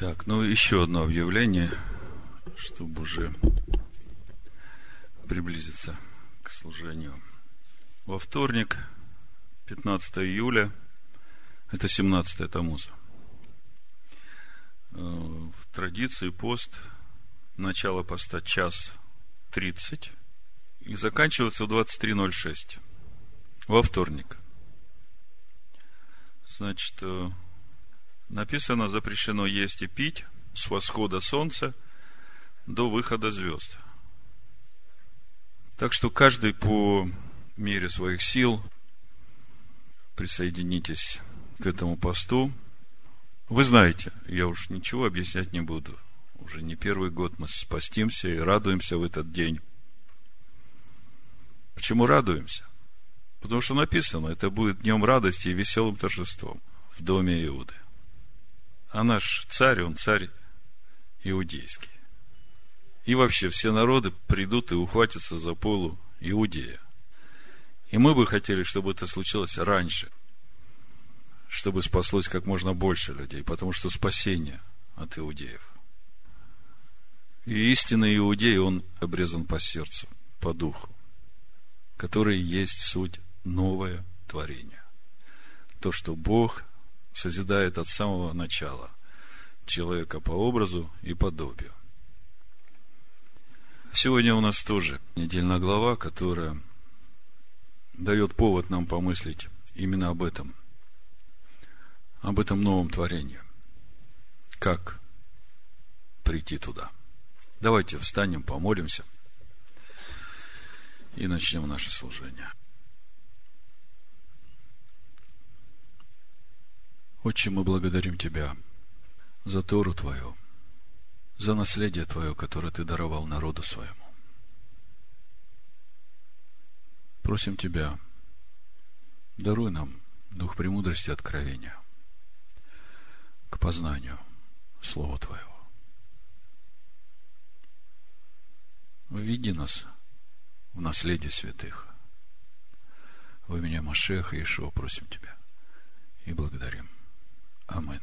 Так, ну еще одно объявление, чтобы уже приблизиться к служению. Во вторник, 15 июля, это 17 Тамуза. Э, в традиции пост, начало поста час 30 и заканчивается в 23.06 во вторник. Значит, э, написано, запрещено есть и пить с восхода солнца до выхода звезд. Так что каждый по мере своих сил присоединитесь к этому посту. Вы знаете, я уж ничего объяснять не буду. Уже не первый год мы спастимся и радуемся в этот день. Почему радуемся? Потому что написано, это будет днем радости и веселым торжеством в доме Иуды. А наш царь, он царь иудейский. И вообще все народы придут и ухватятся за полу Иудея. И мы бы хотели, чтобы это случилось раньше, чтобы спаслось как можно больше людей, потому что спасение от иудеев. И истинный иудей, он обрезан по сердцу, по духу, который есть суть новое творение. То, что Бог созидает от самого начала человека по образу и подобию. Сегодня у нас тоже недельная глава, которая дает повод нам помыслить именно об этом, об этом новом творении. Как прийти туда? Давайте встанем, помолимся и начнем наше служение. Отче, мы благодарим Тебя за Тору Твою, за наследие Твое, которое Ты даровал народу своему. Просим Тебя, даруй нам дух премудрости и откровения к познанию Слова Твоего. Введи нас в наследие святых. Во имя Машеха и Ишуа просим Тебя и благодарим. Амин.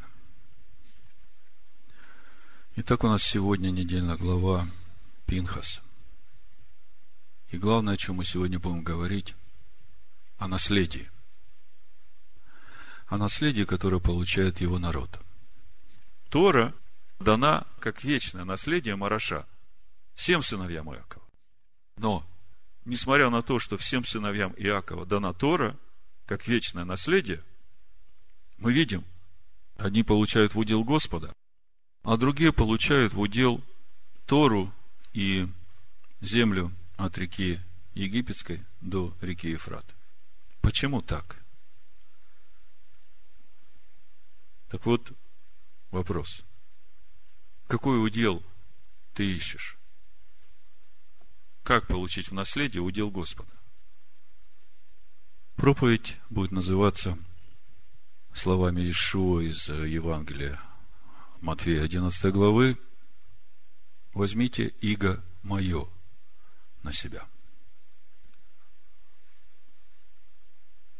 Итак, у нас сегодня недельная глава Пинхас. И главное, о чем мы сегодня будем говорить, о наследии. О наследии, которое получает его народ. Тора дана как вечное наследие Мараша, всем сыновьям Иакова. Но, несмотря на то, что всем сыновьям Иакова дана Тора, как вечное наследие, мы видим – Одни получают в удел Господа, а другие получают в удел Тору и землю от реки Египетской до реки Ефрат. Почему так? Так вот, вопрос. Какой удел ты ищешь? Как получить в наследие удел Господа? Проповедь будет называться словами Ишуа из э, Евангелия Матфея 11 главы, возьмите иго мое на себя.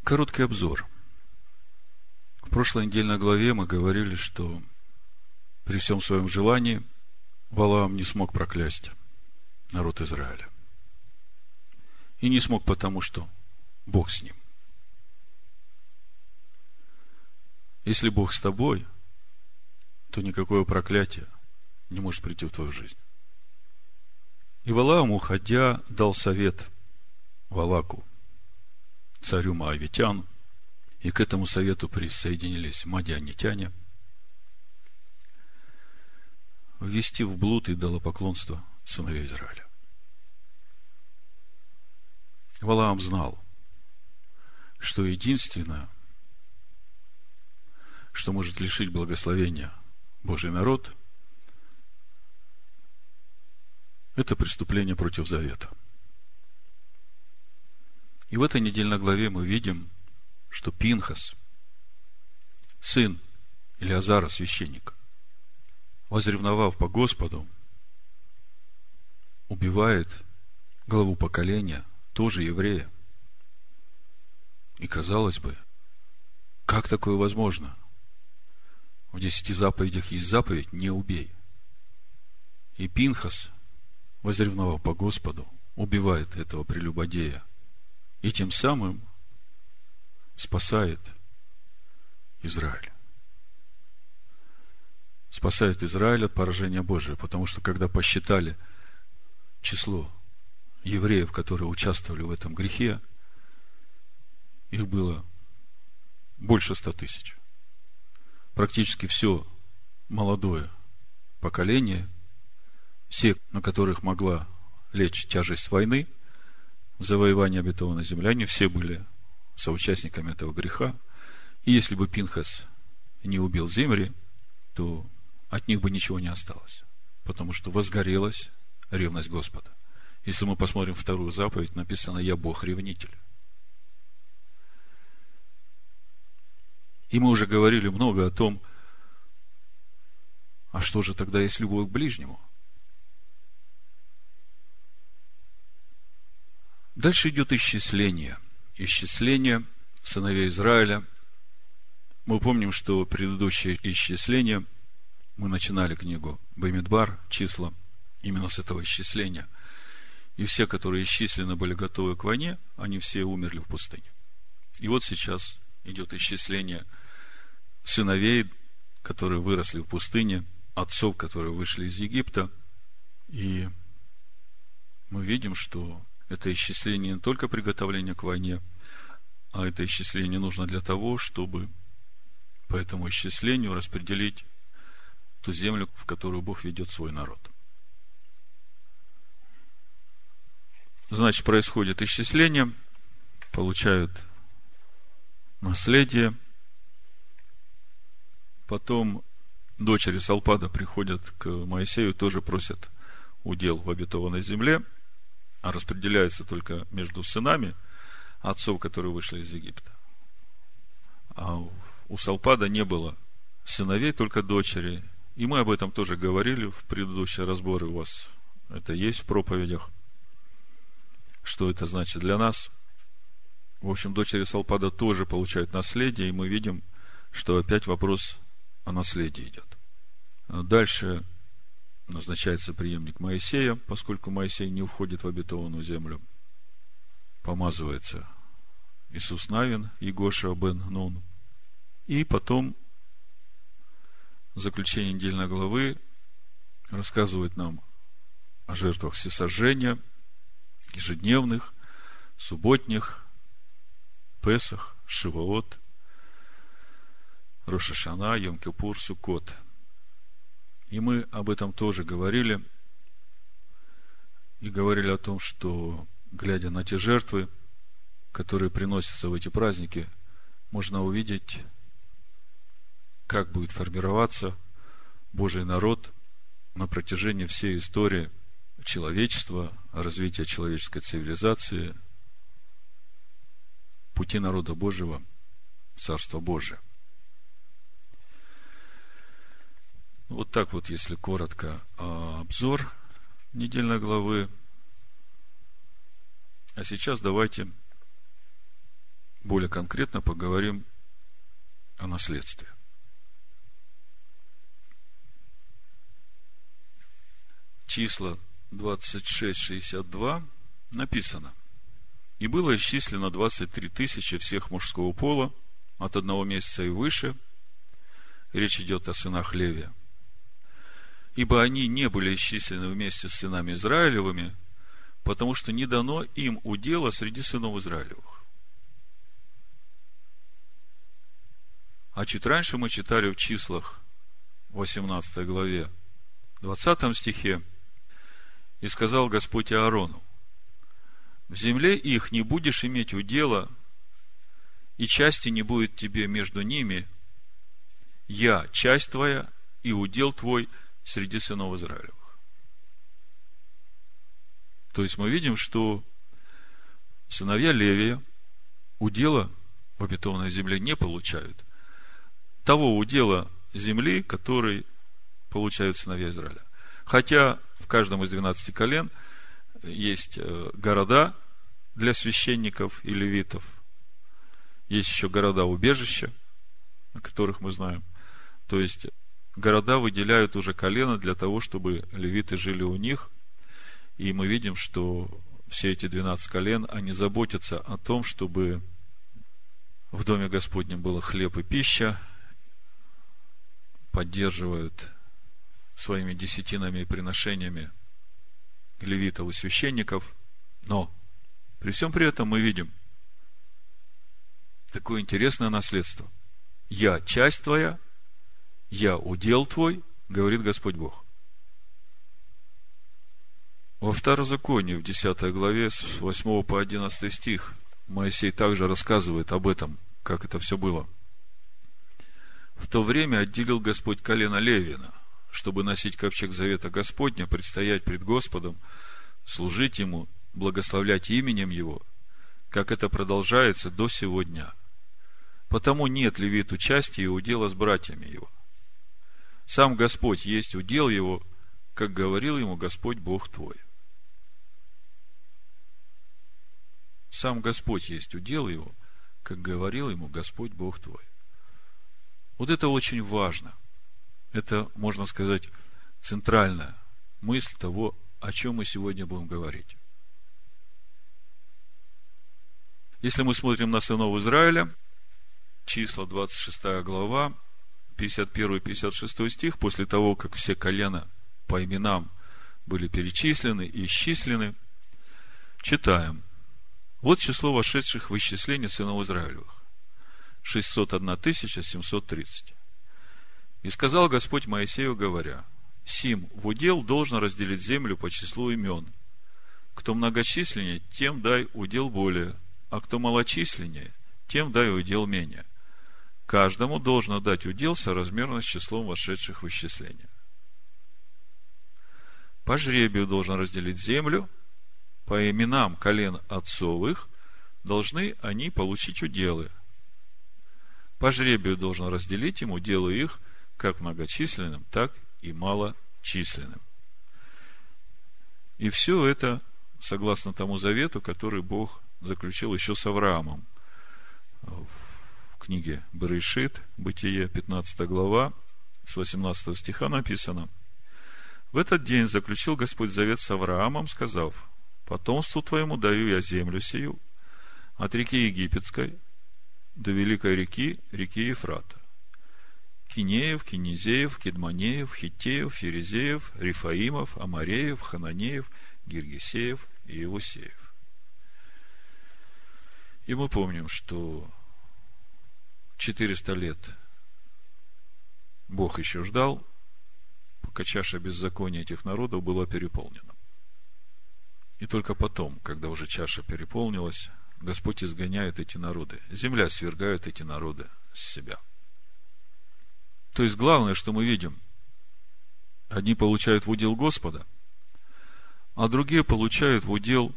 Короткий обзор. В прошлой недельной главе мы говорили, что при всем своем желании Валаам не смог проклясть народ Израиля. И не смог потому, что Бог с ним. Если Бог с тобой, то никакое проклятие не может прийти в твою жизнь. И Валаам, уходя, дал совет Валаку, царю Моавитян, и к этому совету присоединились мадианитяне, ввести в блуд и поклонство сыновей Израиля. Валаам знал, что единственное, что может лишить благословения Божий народ, это преступление против завета. И в этой недельной главе мы видим, что Пинхас, сын Илиазара, священника, возревновав по Господу, убивает главу поколения, тоже еврея. И казалось бы, как такое возможно? В десяти заповедях есть заповедь «не убей». И Пинхас, возревновав по Господу, убивает этого прелюбодея. И тем самым спасает Израиль. Спасает Израиль от поражения Божия, потому что когда посчитали число евреев, которые участвовали в этом грехе, их было больше ста тысяч. Практически все молодое поколение, все, на которых могла лечь тяжесть войны, завоевание обетованной земли, они все были соучастниками этого греха. И если бы Пинхас не убил Зимри, то от них бы ничего не осталось. Потому что возгорелась ревность Господа. Если мы посмотрим вторую заповедь, написано «Я Бог-ревнитель». И мы уже говорили много о том, а что же тогда есть любовь к ближнему? Дальше идет исчисление. Исчисление сыновей Израиля. Мы помним, что предыдущее исчисление, мы начинали книгу Бамидбар, числа, именно с этого исчисления. И все, которые исчислены были готовы к войне, они все умерли в пустыне. И вот сейчас идет исчисление сыновей, которые выросли в пустыне, отцов, которые вышли из Египта. И мы видим, что это исчисление не только приготовление к войне, а это исчисление нужно для того, чтобы по этому исчислению распределить ту землю, в которую Бог ведет свой народ. Значит, происходит исчисление, получают наследие. Потом дочери Салпада приходят к Моисею, тоже просят удел в обетованной земле, а распределяется только между сынами отцов, которые вышли из Египта. А у Салпада не было сыновей, только дочери. И мы об этом тоже говорили в предыдущие разборы у вас. Это есть в проповедях. Что это значит для нас? В общем, дочери Салпада тоже получают наследие, и мы видим, что опять вопрос о наследии идет. Дальше назначается преемник Моисея, поскольку Моисей не уходит в обетованную землю. Помазывается Иисус Навин, Егоша бен Нун. И потом заключение недельной главы рассказывает нам о жертвах всесожжения, ежедневных, субботних, Песах, Шивоот, Рошашана, Йом-Кипур, Суккот. И мы об этом тоже говорили. И говорили о том, что, глядя на те жертвы, которые приносятся в эти праздники, можно увидеть, как будет формироваться Божий народ на протяжении всей истории человечества, развития человеческой цивилизации, пути народа Божьего, Царства Божия. Вот так вот, если коротко, а, обзор недельной главы. А сейчас давайте более конкретно поговорим о наследстве. Числа 26-62 написано. И было исчислено 23 тысячи всех мужского пола от одного месяца и выше. Речь идет о сынах Левия ибо они не были исчислены вместе с сынами Израилевыми, потому что не дано им удела среди сынов Израилевых. А чуть раньше мы читали в числах 18 главе, 20 стихе, и сказал Господь Аарону, в земле их не будешь иметь удела, и части не будет тебе между ними, я часть твоя, и удел твой – среди сынов Израилевых. То есть мы видим, что сыновья Левия удела в обетованной земле не получают. Того удела земли, который получают сыновья Израиля. Хотя в каждом из 12 колен есть э, города для священников и левитов. Есть еще города-убежища, о которых мы знаем. То есть, города выделяют уже колено для того, чтобы левиты жили у них. И мы видим, что все эти 12 колен, они заботятся о том, чтобы в Доме Господнем было хлеб и пища, поддерживают своими десятинами и приношениями левитов и священников. Но при всем при этом мы видим такое интересное наследство. Я часть твоя, я удел твой, говорит Господь Бог. Во второзаконии, в 10 главе, с 8 по 11 стих, Моисей также рассказывает об этом, как это все было. В то время отделил Господь колено Левина, чтобы носить ковчег завета Господня, предстоять пред Господом, служить Ему, благословлять именем Его, как это продолжается до сегодня. Потому нет левиту части и удела с братьями его. Сам Господь есть удел его, как говорил ему Господь Бог твой. Сам Господь есть удел его, как говорил ему Господь Бог твой. Вот это очень важно. Это, можно сказать, центральная мысль того, о чем мы сегодня будем говорить. Если мы смотрим на сынов Израиля, числа 26 глава, 51-56 стих, после того, как все колена по именам были перечислены и исчислены, читаем. Вот число вошедших в исчисление сынов Израилевых. 601 730. И сказал Господь Моисею, говоря, Сим в удел должен разделить землю по числу имен. Кто многочисленнее, тем дай удел более, а кто малочисленнее, тем дай удел менее. Каждому должно дать удел соразмерно с числом вошедших в исчисление. По жребию должен разделить землю, по именам колен отцовых должны они получить уделы. По жребию должен разделить ему дело их как многочисленным, так и малочисленным. И все это согласно тому завету, который Бог заключил еще с Авраамом. В книге Берешит, Бытие, 15 глава, с 18 стиха написано. В этот день заключил Господь завет с Авраамом, сказав, «Потомству твоему даю я землю сию, от реки Египетской до великой реки, реки Ефрата. Кинеев, Кинезеев, Кедманеев, Хитеев, Ферезеев, Рифаимов, Амареев, Хананеев, Гиргисеев и Иусеев. И мы помним, что 400 лет Бог еще ждал, пока чаша беззакония этих народов была переполнена. И только потом, когда уже чаша переполнилась, Господь изгоняет эти народы. Земля свергает эти народы с себя. То есть главное, что мы видим, одни получают в удел Господа, а другие получают в удел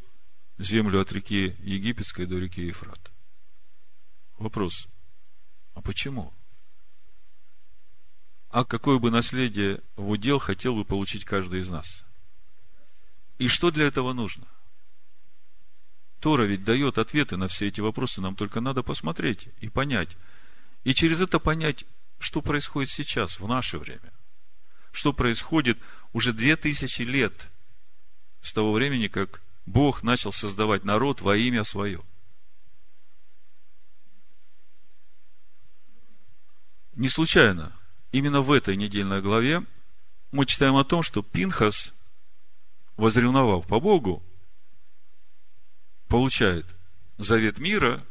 землю от реки Египетской до реки Ефрат. Вопрос, а почему? А какое бы наследие в удел хотел бы получить каждый из нас? И что для этого нужно – Тора ведь дает ответы на все эти вопросы, нам только надо посмотреть и понять. И через это понять, что происходит сейчас, в наше время. Что происходит уже две тысячи лет с того времени, как Бог начал создавать народ во имя свое. Не случайно, именно в этой недельной главе мы читаем о том, что Пинхас, возревновав по Богу, получает завет мира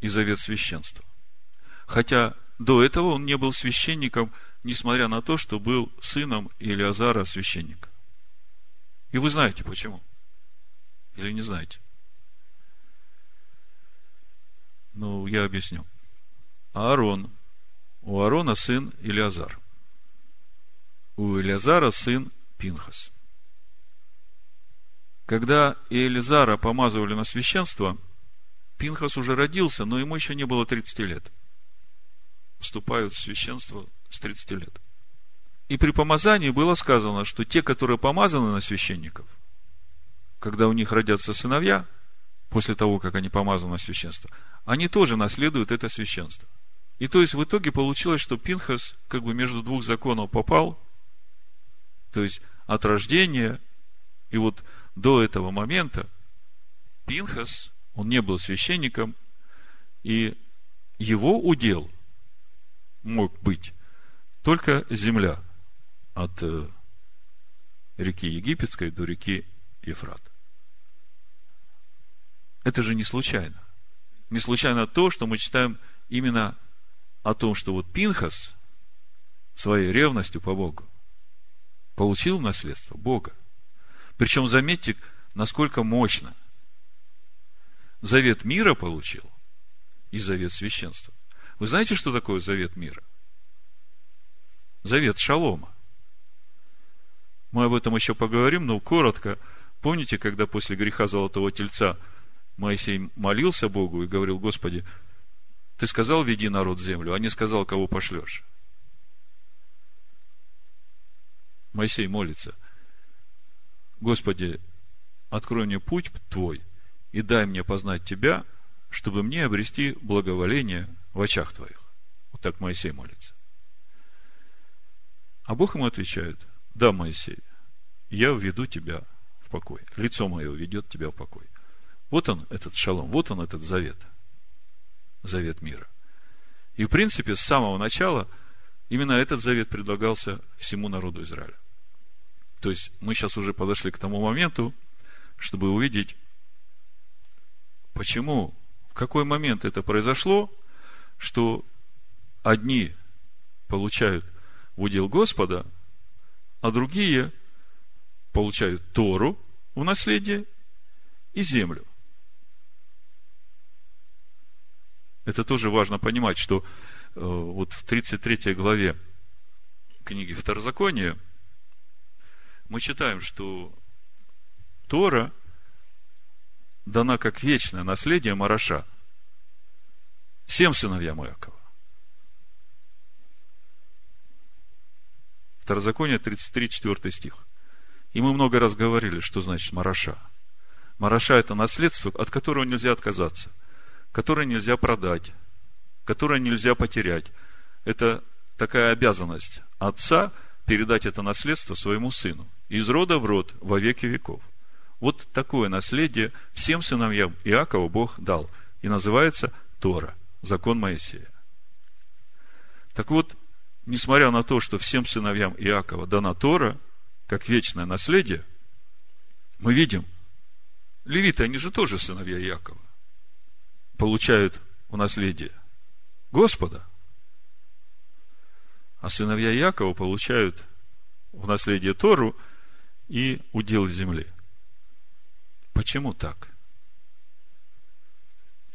и завет священства. Хотя до этого он не был священником, несмотря на то, что был сыном Илиазара священника. И вы знаете почему. Или не знаете? Ну, я объясню. Аарон. У Аарона сын Илиазар. У Илиазара сын Пинхас. Когда Иелизара помазывали на священство, Пинхас уже родился, но ему еще не было 30 лет. Вступают в священство с 30 лет. И при помазании было сказано, что те, которые помазаны на священников, когда у них родятся сыновья, после того, как они помазаны на священство, они тоже наследуют это священство. И то есть в итоге получилось, что Пинхас как бы между двух законов попал, то есть от рождения, и вот до этого момента Пинхас, он не был священником, и его удел мог быть только земля от э, реки Египетской до реки Ефрат. Это же не случайно. Не случайно то, что мы читаем именно о том, что вот Пинхас своей ревностью по Богу получил наследство Бога. Причем, заметьте, насколько мощно. Завет мира получил и завет священства. Вы знаете, что такое завет мира? Завет шалома. Мы об этом еще поговорим, но коротко. Помните, когда после греха Золотого Тельца Моисей молился Богу и говорил, Господи, ты сказал, веди народ в землю, а не сказал, кого пошлешь. Моисей молится, Господи, открой мне путь Твой и дай мне познать Тебя, чтобы мне обрести благоволение в очах Твоих. Вот так Моисей молится. А Бог ему отвечает, да, Моисей, я введу тебя в покой. Лицо мое ведет тебя в покой. Вот он, этот шалом, вот он, этот завет. Завет мира. И, в принципе, с самого начала именно этот завет предлагался всему народу Израиля. То есть, мы сейчас уже подошли к тому моменту, чтобы увидеть, почему, в какой момент это произошло, что одни получают в удел Господа, а другие получают Тору в наследие и землю. Это тоже важно понимать, что э, вот в 33 главе книги Второзакония мы читаем, что Тора дана как вечное наследие Мараша всем сыновьям Иакова. Второзаконие 33, 4 стих. И мы много раз говорили, что значит Мараша. Мараша – это наследство, от которого нельзя отказаться, которое нельзя продать, которое нельзя потерять. Это такая обязанность отца передать это наследство своему сыну. Из рода в род, во веки веков. Вот такое наследие всем сыновьям Иакова Бог дал. И называется Тора, закон Моисея. Так вот, несмотря на то, что всем сыновьям Иакова дана Тора, как вечное наследие, мы видим, левиты, они же тоже сыновья Иакова, получают в наследие Господа, а сыновья Иакова получают в наследие Тору и удел земли. Почему так?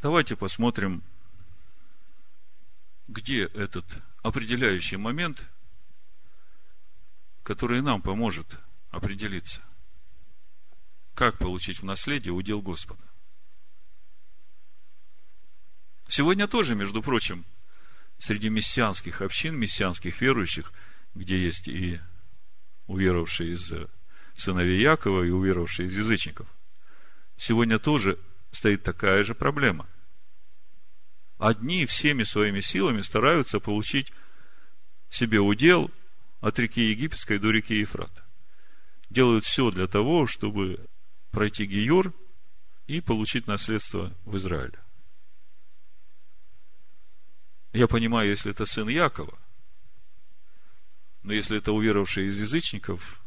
Давайте посмотрим, где этот определяющий момент, который нам поможет определиться, как получить в наследие удел Господа. Сегодня тоже, между прочим, среди мессианских общин, мессианских верующих, где есть и уверовавшие из сыновей Якова, и уверовавшие из язычников, сегодня тоже стоит такая же проблема – одни всеми своими силами стараются получить себе удел от реки Египетской до реки Ефрат. Делают все для того, чтобы пройти Гиюр и получить наследство в Израиле. Я понимаю, если это сын Якова, но если это уверовавший из язычников,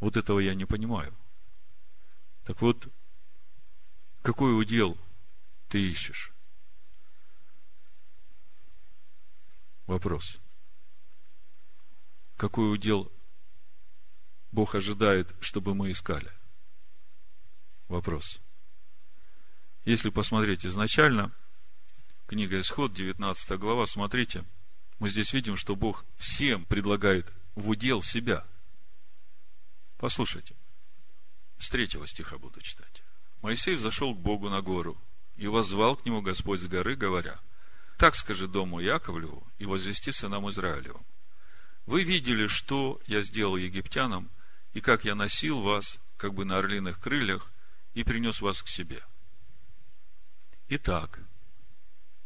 вот этого я не понимаю. Так вот, какой удел ты ищешь? Вопрос. Какой удел Бог ожидает, чтобы мы искали? Вопрос. Если посмотреть изначально, книга Исход, 19 глава, смотрите, мы здесь видим, что Бог всем предлагает в удел себя. Послушайте, с третьего стиха буду читать. Моисей зашел к Богу на гору, и воззвал к нему Господь с горы, говоря, так скажи дому Яковлеву и возвести сынам Израилевым. Вы видели, что я сделал египтянам, и как я носил вас, как бы на орлиных крыльях, и принес вас к себе. Итак,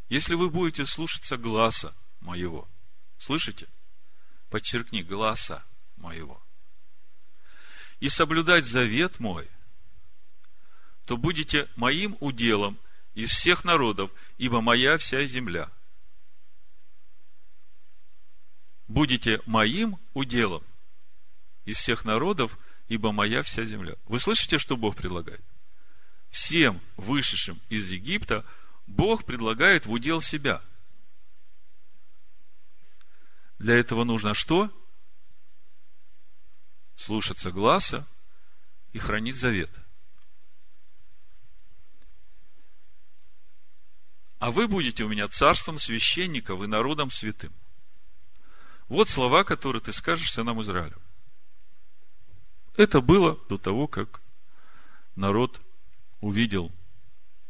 Если вы будете слушаться гласа моего, слышите? Подчеркни, гласа моего. И соблюдать завет мой, то будете моим уделом из всех народов, ибо моя вся земля. Будете моим уделом из всех народов, ибо моя вся земля. Вы слышите, что Бог предлагает? Всем вышедшим из Египта Бог предлагает в удел себя. Для этого нужно что? Слушаться гласа и хранить завет. А вы будете у меня царством священников и народом святым. Вот слова, которые ты скажешь сынам Израилю. Это было до того, как народ увидел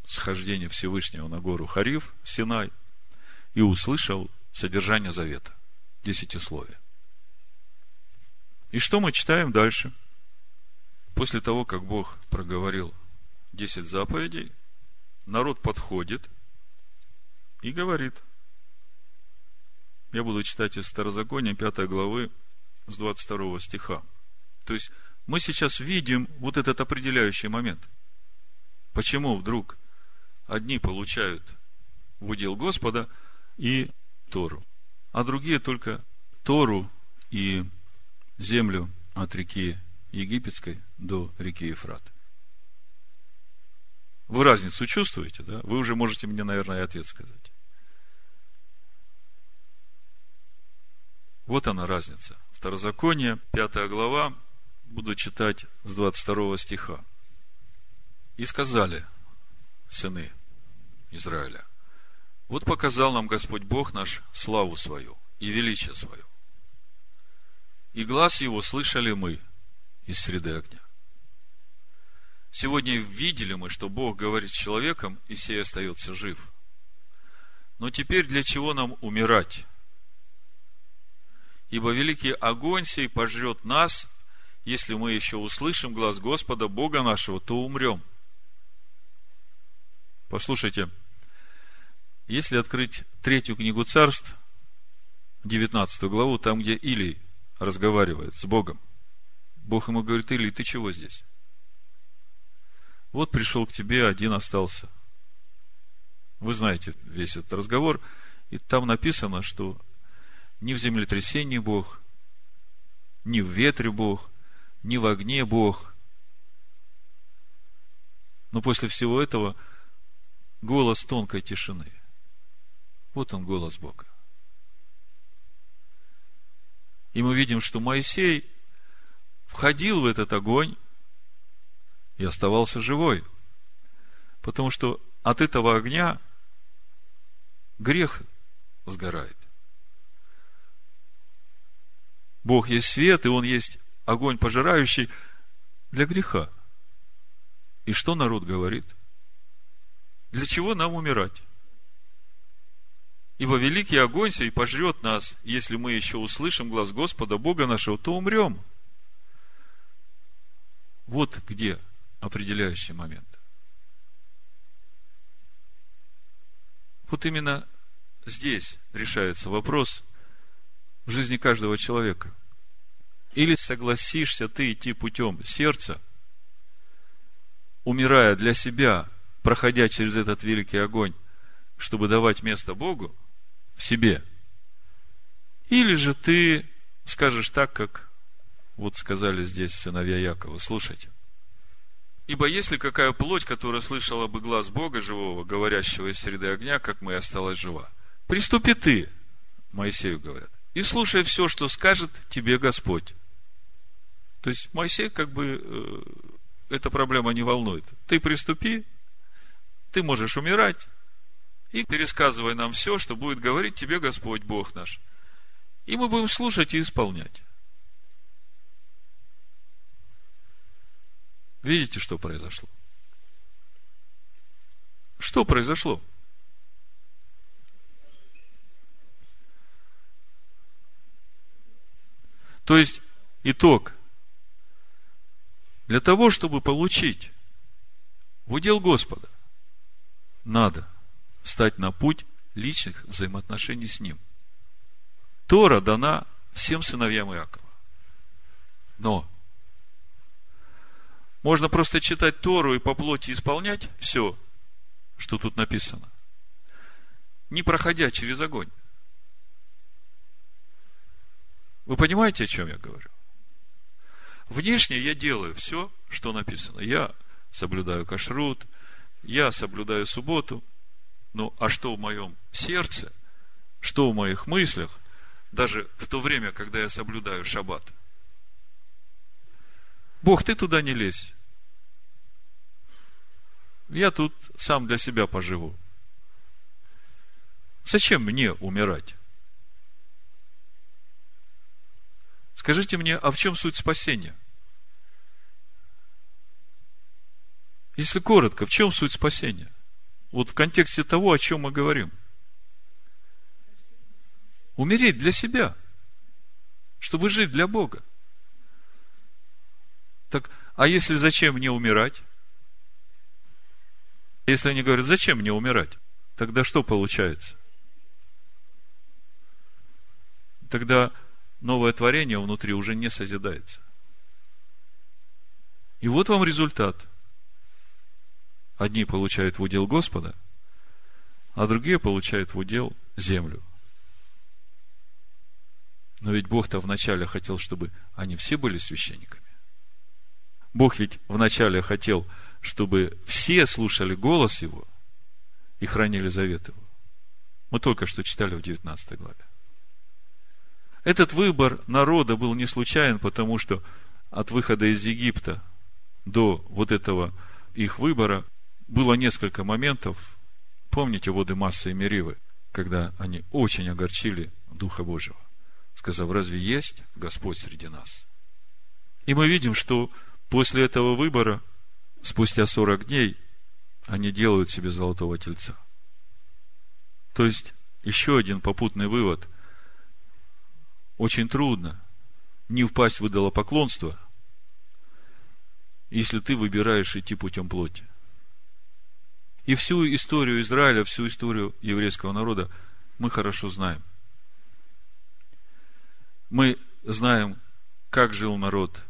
схождение Всевышнего на гору Хариф, Синай, и услышал содержание завета, десятисловия. И что мы читаем дальше? После того, как Бог проговорил десять заповедей, народ подходит и говорит. Я буду читать из Старозакония 5 главы с 22 стиха. То есть, мы сейчас видим вот этот определяющий момент. Почему вдруг одни получают в удел Господа и Тору, а другие только Тору и землю от реки Египетской до реки Ефрат. Вы разницу чувствуете, да? Вы уже можете мне, наверное, ответ сказать. Вот она разница. Второзаконие, пятая глава, буду читать с 22 стиха. И сказали сыны Израиля, вот показал нам Господь Бог наш славу свою и величие свое. И глаз его слышали мы из среды огня. Сегодня видели мы, что Бог говорит с человеком, и сей остается жив. Но теперь для чего нам умирать? Ибо великий огонь сей пожрет нас, если мы еще услышим глаз Господа, Бога нашего, то умрем. Послушайте, если открыть третью книгу царств, 19 главу, там, где Илий разговаривает с Богом, Бог ему говорит, Илий, ты чего здесь? Вот пришел к тебе, один остался. Вы знаете весь этот разговор, и там написано, что ни в землетрясении Бог, ни в ветре Бог, ни в огне Бог. Но после всего этого голос тонкой тишины. Вот он голос Бога. И мы видим, что Моисей входил в этот огонь и оставался живой. Потому что от этого огня грех сгорает. Бог есть свет, и Он есть огонь пожирающий для греха. И что народ говорит? Для чего нам умирать? Ибо великий огонь сей пожрет нас, если мы еще услышим глаз Господа, Бога нашего, то умрем. Вот где определяющий момент. Вот именно здесь решается вопрос в жизни каждого человека – или согласишься ты идти путем сердца, умирая для себя, проходя через этот великий огонь, чтобы давать место Богу в себе. Или же ты скажешь так, как вот сказали здесь сыновья Якова. Слушайте. Ибо если какая плоть, которая слышала бы глаз Бога живого, говорящего из среды огня, как мы, осталась жива. Приступи ты, Моисею говорят, и слушай все, что скажет тебе Господь. То есть Моисей как бы э, эта проблема не волнует. Ты приступи, ты можешь умирать, и пересказывай нам все, что будет говорить тебе Господь Бог наш. И мы будем слушать и исполнять. Видите, что произошло? Что произошло? То есть, итог. Для того, чтобы получить в удел Господа, надо стать на путь личных взаимоотношений с Ним. Тора дана всем сыновьям Иакова. Но можно просто читать Тору и по плоти исполнять все, что тут написано, не проходя через огонь. Вы понимаете, о чем я говорю? Внешне я делаю все, что написано. Я соблюдаю кашрут, я соблюдаю субботу. Ну, а что в моем сердце, что в моих мыслях, даже в то время, когда я соблюдаю шаббат? Бог, ты туда не лезь. Я тут сам для себя поживу. Зачем мне умирать? Скажите мне, а в чем суть спасения? Если коротко, в чем суть спасения? Вот в контексте того, о чем мы говорим. Умереть для себя, чтобы жить для Бога. Так, а если зачем мне умирать? Если они говорят, зачем мне умирать? Тогда что получается? Тогда новое творение внутри уже не созидается. И вот вам результат. Одни получают в удел Господа, а другие получают в удел землю. Но ведь Бог-то вначале хотел, чтобы они все были священниками. Бог ведь вначале хотел, чтобы все слушали голос Его и хранили завет Его. Мы только что читали в 19 главе. Этот выбор народа был не случайен, потому что от выхода из Египта до вот этого их выбора было несколько моментов. Помните воды массы и Меривы, когда они очень огорчили Духа Божьего, сказав, разве есть Господь среди нас? И мы видим, что после этого выбора, спустя 40 дней, они делают себе золотого тельца. То есть, еще один попутный вывод – очень трудно не впасть в идолопоклонство, если ты выбираешь идти путем плоти. И всю историю Израиля, всю историю еврейского народа мы хорошо знаем. Мы знаем, как жил народ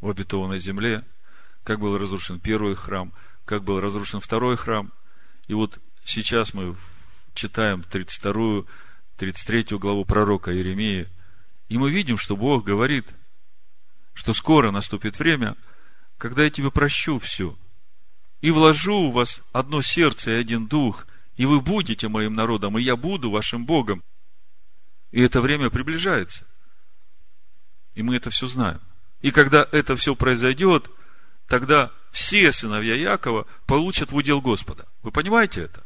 в обетованной земле, как был разрушен первый храм, как был разрушен второй храм. И вот сейчас мы читаем 32-ю 33 главу пророка Иеремии, и мы видим, что Бог говорит, что скоро наступит время, когда я тебе прощу все, и вложу в вас одно сердце и один дух, и вы будете моим народом, и я буду вашим Богом. И это время приближается. И мы это все знаем. И когда это все произойдет, тогда все сыновья Якова получат в удел Господа. Вы понимаете это?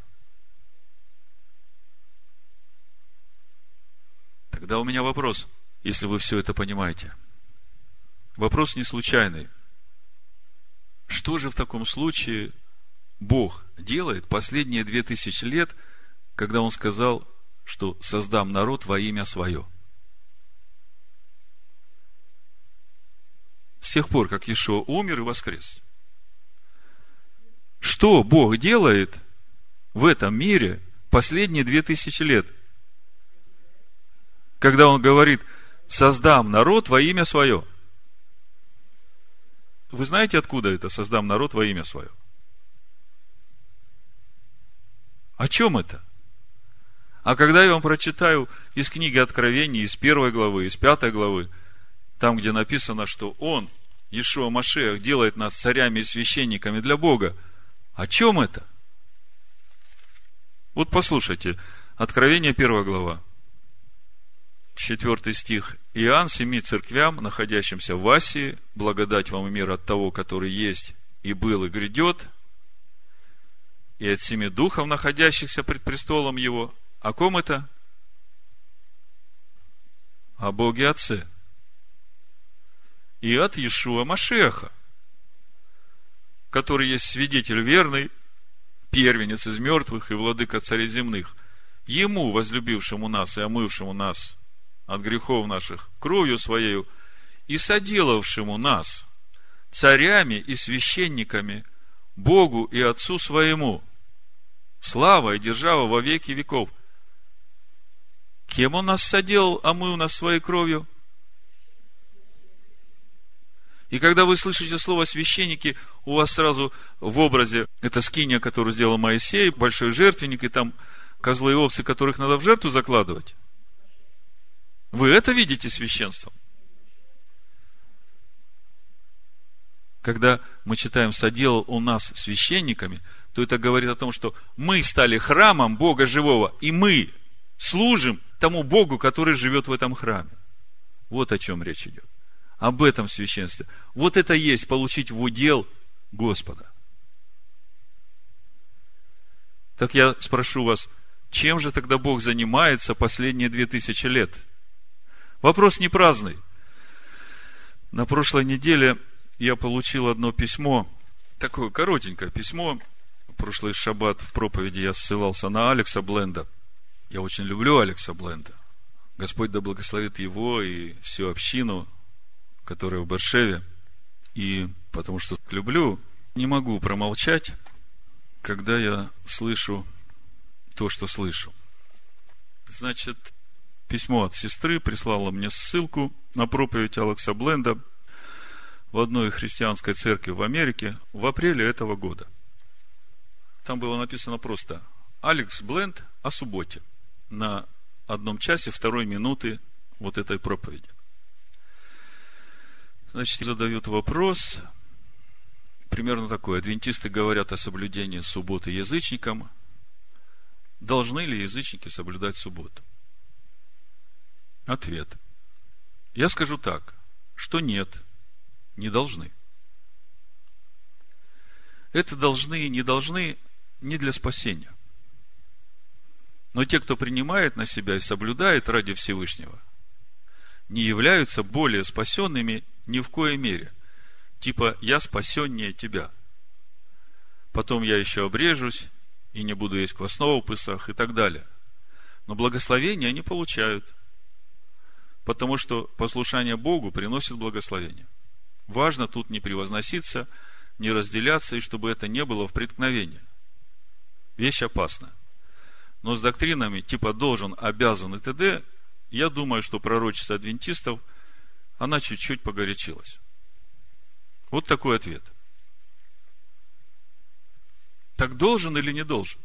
Тогда у меня вопрос, если вы все это понимаете. Вопрос не случайный. Что же в таком случае Бог делает последние две тысячи лет, когда Он сказал, что создам народ во имя свое? С тех пор, как Иешуа умер и воскрес. Что Бог делает в этом мире последние две тысячи лет – когда он говорит, создам народ во имя свое. Вы знаете, откуда это создам народ во имя свое? О чем это? А когда я вам прочитаю из книги Откровений, из первой главы, из пятой главы, там, где написано, что Он, Ишуа Машех, делает нас царями и священниками для Бога, о чем это? Вот послушайте, Откровение первая глава, четвертый стих. Иоанн семи церквям, находящимся в Асии, благодать вам и мир от того, который есть и был и грядет, и от семи духов, находящихся пред престолом его. О ком это? О Боге Отце. И от Иешуа Машеха, который есть свидетель верный, первенец из мертвых и владыка царей земных, ему, возлюбившему нас и омывшему нас от грехов наших кровью Своею и соделавшему нас царями и священниками Богу и Отцу Своему. слава и держава во веки веков. Кем он нас соделал, а мы у нас своей кровью? И когда вы слышите слово священники, у вас сразу в образе это скиния, которую сделал Моисей, большой жертвенник, и там козлы и овцы, которых надо в жертву закладывать. Вы это видите священством? Когда мы читаем «соделал у нас священниками», то это говорит о том, что мы стали храмом Бога живого, и мы служим тому Богу, который живет в этом храме. Вот о чем речь идет об этом священстве. Вот это есть получить в удел Господа. Так я спрошу вас, чем же тогда Бог занимается последние две тысячи лет? Вопрос не праздный. На прошлой неделе я получил одно письмо, такое коротенькое письмо. Прошлый шаббат в проповеди я ссылался на Алекса Бленда. Я очень люблю Алекса Бленда. Господь да благословит его и всю общину которая в Баршеве. И потому что люблю, не могу промолчать, когда я слышу то, что слышу. Значит, письмо от сестры прислала мне ссылку на проповедь Алекса Бленда в одной христианской церкви в Америке в апреле этого года. Там было написано просто «Алекс Бленд о субботе» на одном часе второй минуты вот этой проповеди. Значит, задают вопрос, примерно такой. Адвентисты говорят о соблюдении субботы язычникам. Должны ли язычники соблюдать субботу? Ответ. Я скажу так, что нет, не должны. Это должны и не должны не для спасения. Но те, кто принимает на себя и соблюдает ради Всевышнего, не являются более спасенными ни в коей мере. Типа, я спасеннее тебя. Потом я еще обрежусь и не буду есть квасного в пысах и так далее. Но благословения они получают. Потому что послушание Богу приносит благословение. Важно тут не превозноситься, не разделяться, и чтобы это не было в преткновении. Вещь опасна. Но с доктринами типа должен, обязан и т.д. я думаю, что пророчество адвентистов – она чуть-чуть погорячилась. Вот такой ответ. Так должен или не должен?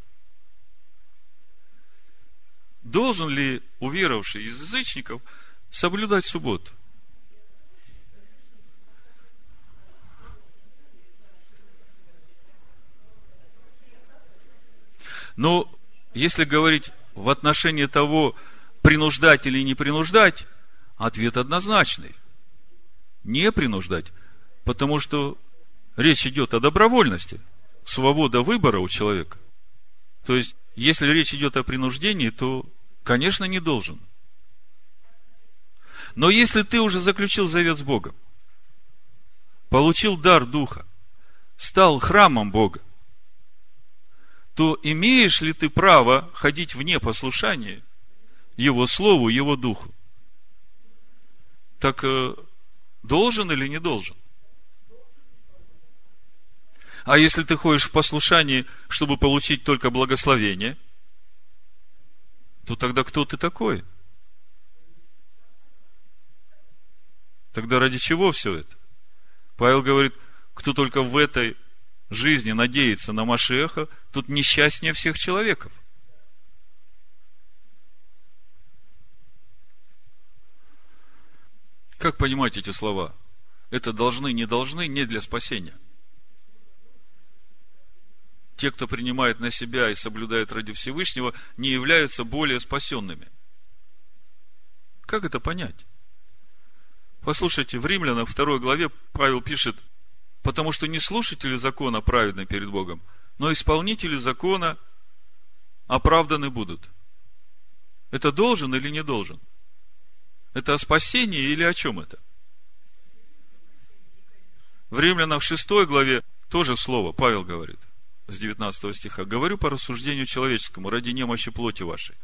Должен ли уверовавший из язычников соблюдать субботу? Но если говорить в отношении того, принуждать или не принуждать, ответ однозначный не принуждать, потому что речь идет о добровольности, свобода выбора у человека. То есть, если речь идет о принуждении, то, конечно, не должен. Но если ты уже заключил завет с Богом, получил дар Духа, стал храмом Бога, то имеешь ли ты право ходить вне послушания Его Слову, Его Духу? Так э, Должен или не должен? А если ты ходишь в послушании, чтобы получить только благословение, то тогда кто ты такой? Тогда ради чего все это? Павел говорит, кто только в этой жизни надеется на Машеха, тут несчастнее всех человеков. Как понимать эти слова? Это должны, не должны, не для спасения. Те, кто принимает на себя и соблюдает ради Всевышнего, не являются более спасенными. Как это понять? Послушайте, в Римлянах второй главе Павел пишет, потому что не слушатели закона праведны перед Богом, но исполнители закона оправданы будут. Это должен или не должен? Это о спасении или о чем это? В Римлянах 6 главе тоже слово, Павел говорит, с 19 стиха. «Говорю по рассуждению человеческому, ради немощи плоти вашей.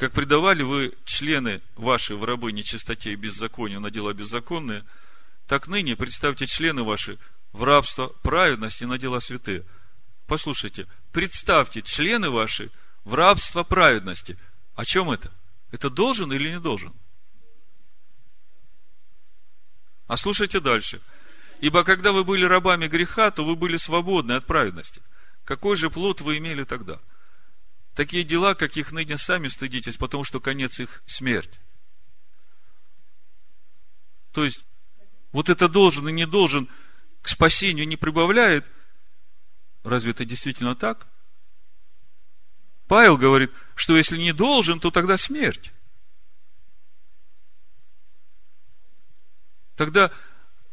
Как предавали вы члены ваши в рабы нечистоте и беззаконию на дела беззаконные, так ныне представьте члены ваши в рабство праведности на дела святые. послушайте, представьте члены ваши в рабство праведности. О чем это? Это должен или не должен? А слушайте дальше. Ибо когда вы были рабами греха, то вы были свободны от праведности. Какой же плод вы имели тогда? Такие дела, каких ныне сами стыдитесь, потому что конец их смерть. То есть, вот это должен и не должен к спасению не прибавляет. Разве это действительно так? Павел говорит, что если не должен, то тогда смерть. Тогда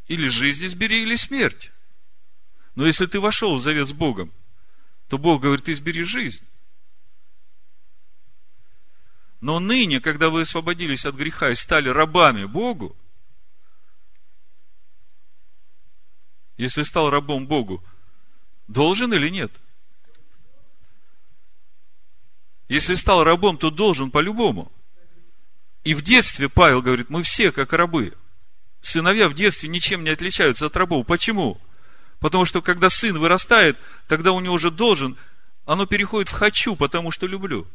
или жизнь избери, или смерть. Но если ты вошел в завет с Богом, то Бог говорит, избери жизнь. Но ныне, когда вы освободились от греха и стали рабами Богу, если стал рабом Богу, должен или нет? Если стал рабом, то должен по-любому. И в детстве Павел говорит, мы все как рабы. Сыновья в детстве ничем не отличаются от рабов. Почему? Потому что когда сын вырастает, тогда у него уже должен, оно переходит в хочу, потому что люблю.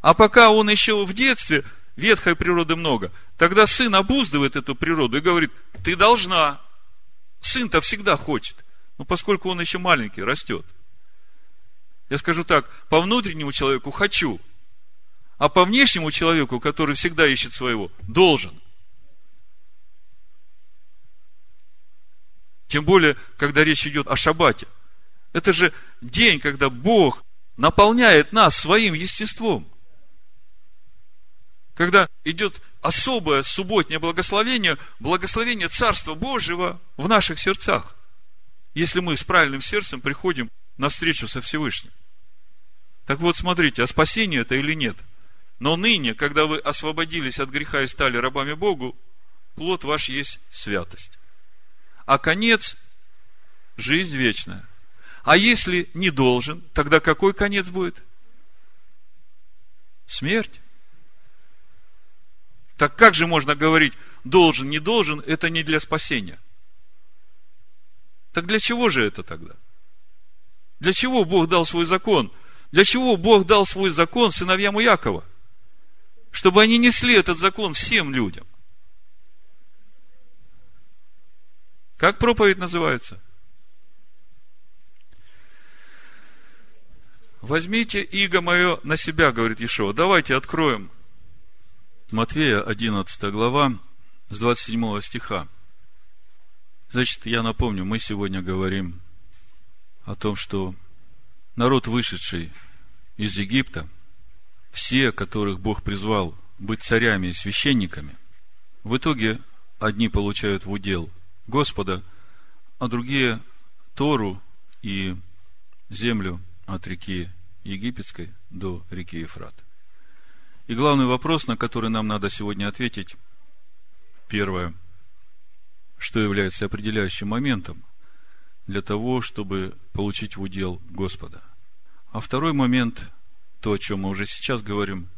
А пока он еще в детстве, ветхой природы много, тогда сын обуздывает эту природу и говорит, ты должна. Сын-то всегда хочет. Но поскольку он еще маленький, растет. Я скажу так, по внутреннему человеку хочу, а по внешнему человеку, который всегда ищет своего, должен. Тем более, когда речь идет о шаббате. Это же день, когда Бог наполняет нас своим естеством – когда идет особое субботнее благословение, благословение Царства Божьего в наших сердцах, если мы с правильным сердцем приходим на встречу со Всевышним. Так вот, смотрите, а спасение это или нет? Но ныне, когда вы освободились от греха и стали рабами Богу, плод ваш есть святость. А конец – жизнь вечная. А если не должен, тогда какой конец будет? Смерть. Так как же можно говорить, должен, не должен, это не для спасения? Так для чего же это тогда? Для чего Бог дал свой закон? Для чего Бог дал свой закон сыновьям Иакова? Чтобы они несли этот закон всем людям. Как проповедь называется? Возьмите иго мое на себя, говорит Ешова. Давайте откроем Матвея, 11 глава, с 27 стиха. Значит, я напомню, мы сегодня говорим о том, что народ, вышедший из Египта, все, которых Бог призвал быть царями и священниками, в итоге одни получают в удел Господа, а другие Тору и землю от реки Египетской до реки Ефрат. И главный вопрос, на который нам надо сегодня ответить, первое, что является определяющим моментом для того, чтобы получить в удел Господа. А второй момент, то, о чем мы уже сейчас говорим,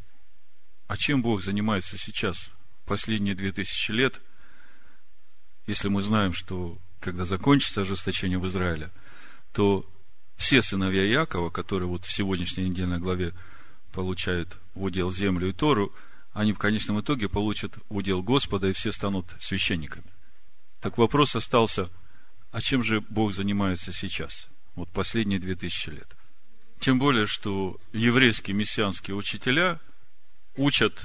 а чем Бог занимается сейчас, последние две тысячи лет, если мы знаем, что когда закончится ожесточение в Израиле, то все сыновья Якова, которые вот в сегодняшней недельной главе получают удел землю и Тору, они в конечном итоге получат удел Господа, и все станут священниками. Так вопрос остался, а чем же Бог занимается сейчас? Вот последние две тысячи лет. Тем более, что еврейские мессианские учителя учат,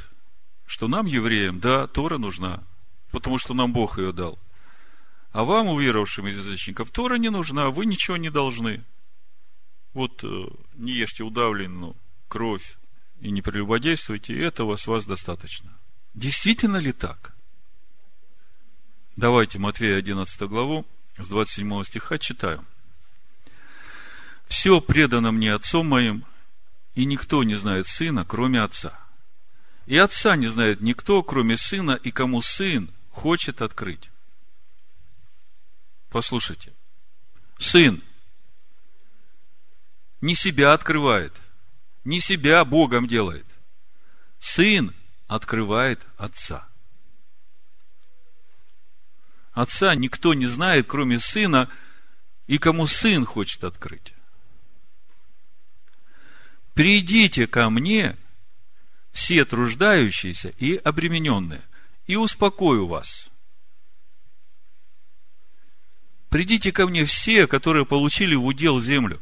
что нам, евреям, да, Тора нужна, потому что нам Бог ее дал. А вам, уверовавшим из язычников, Тора не нужна, вы ничего не должны. Вот э, не ешьте удавленную кровь и не прелюбодействуйте, и этого с вас достаточно. Действительно ли так? Давайте Матвея 11 главу с 27 стиха читаем. «Все предано мне Отцом моим, и никто не знает Сына, кроме Отца. И Отца не знает никто, кроме Сына, и кому Сын хочет открыть». Послушайте, Сын не себя открывает, не себя Богом делает. Сын открывает Отца. Отца никто не знает, кроме Сына, и кому сын хочет открыть. Придите ко мне, все труждающиеся и обремененные, и успокою вас. Придите ко мне все, которые получили в удел землю.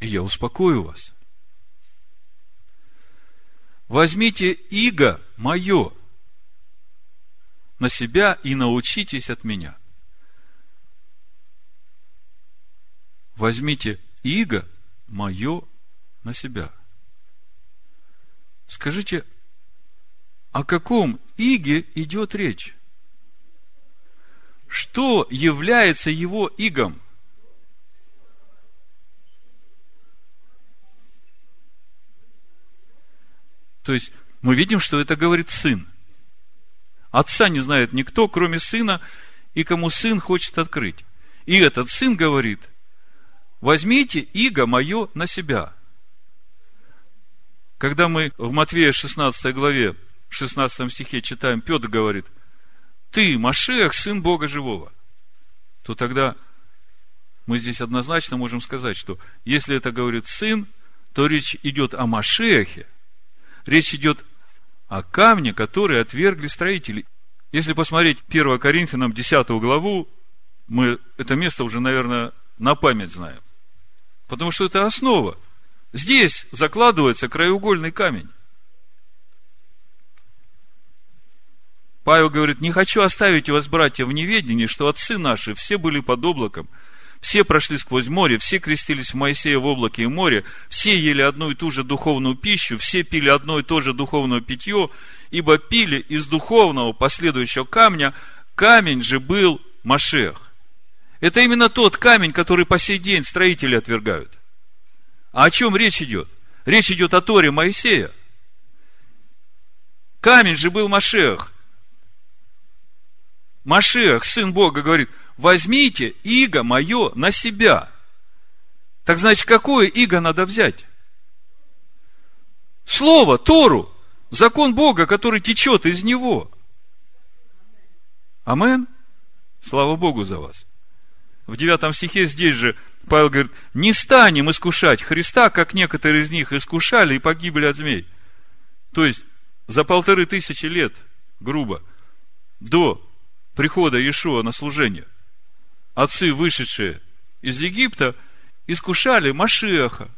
И я успокою вас. Возьмите иго мое на себя и научитесь от меня. Возьмите иго мое на себя. Скажите, о каком иге идет речь? Что является его игом? То есть, мы видим, что это говорит сын. Отца не знает никто, кроме сына, и кому сын хочет открыть. И этот сын говорит, возьмите иго мое на себя. Когда мы в Матвея 16 главе, 16 стихе читаем, Петр говорит, ты, Машех, сын Бога живого, то тогда мы здесь однозначно можем сказать, что если это говорит сын, то речь идет о Машехе, речь идет о камне, который отвергли строители. Если посмотреть 1 Коринфянам 10 главу, мы это место уже, наверное, на память знаем. Потому что это основа. Здесь закладывается краеугольный камень. Павел говорит, не хочу оставить вас, братья, в неведении, что отцы наши все были под облаком, все прошли сквозь море, все крестились в Моисея в облаке и море, все ели одну и ту же духовную пищу, все пили одно и то же духовное питье, ибо пили из духовного последующего камня, камень же был Машех. Это именно тот камень, который по сей день строители отвергают. А о чем речь идет? Речь идет о Торе Моисея. Камень же был Машех. Машех, сын Бога, говорит, возьмите иго мое на себя. Так значит, какое иго надо взять? Слово, Тору, закон Бога, который течет из него. Амен. Слава Богу за вас. В девятом стихе здесь же Павел говорит, не станем искушать Христа, как некоторые из них искушали и погибли от змей. То есть, за полторы тысячи лет, грубо, до прихода Иешуа на служение, отцы, вышедшие из Египта, искушали Машеха.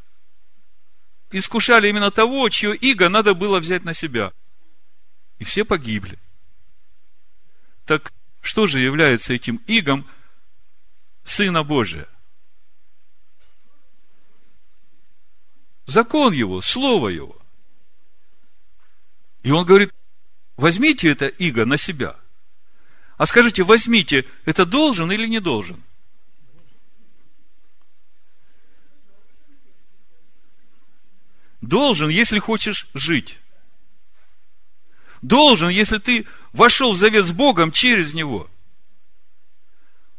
Искушали именно того, чье иго надо было взять на себя. И все погибли. Так что же является этим игом Сына Божия? Закон его, слово его. И он говорит, возьмите это иго на себя – а скажите, возьмите, это должен или не должен? Должен, если хочешь жить. Должен, если ты вошел в завет с Богом через него.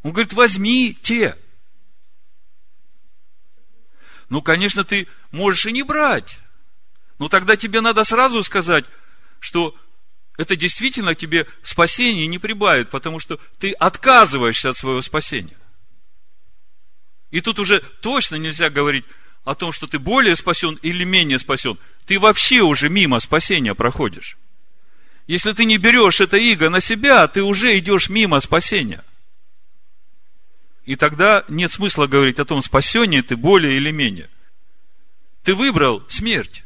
Он говорит, возьмите. Ну, конечно, ты можешь и не брать. Но тогда тебе надо сразу сказать, что это действительно тебе спасение не прибавит, потому что ты отказываешься от своего спасения. И тут уже точно нельзя говорить о том, что ты более спасен или менее спасен. Ты вообще уже мимо спасения проходишь. Если ты не берешь это иго на себя, ты уже идешь мимо спасения. И тогда нет смысла говорить о том, спасении ты более или менее. Ты выбрал смерть.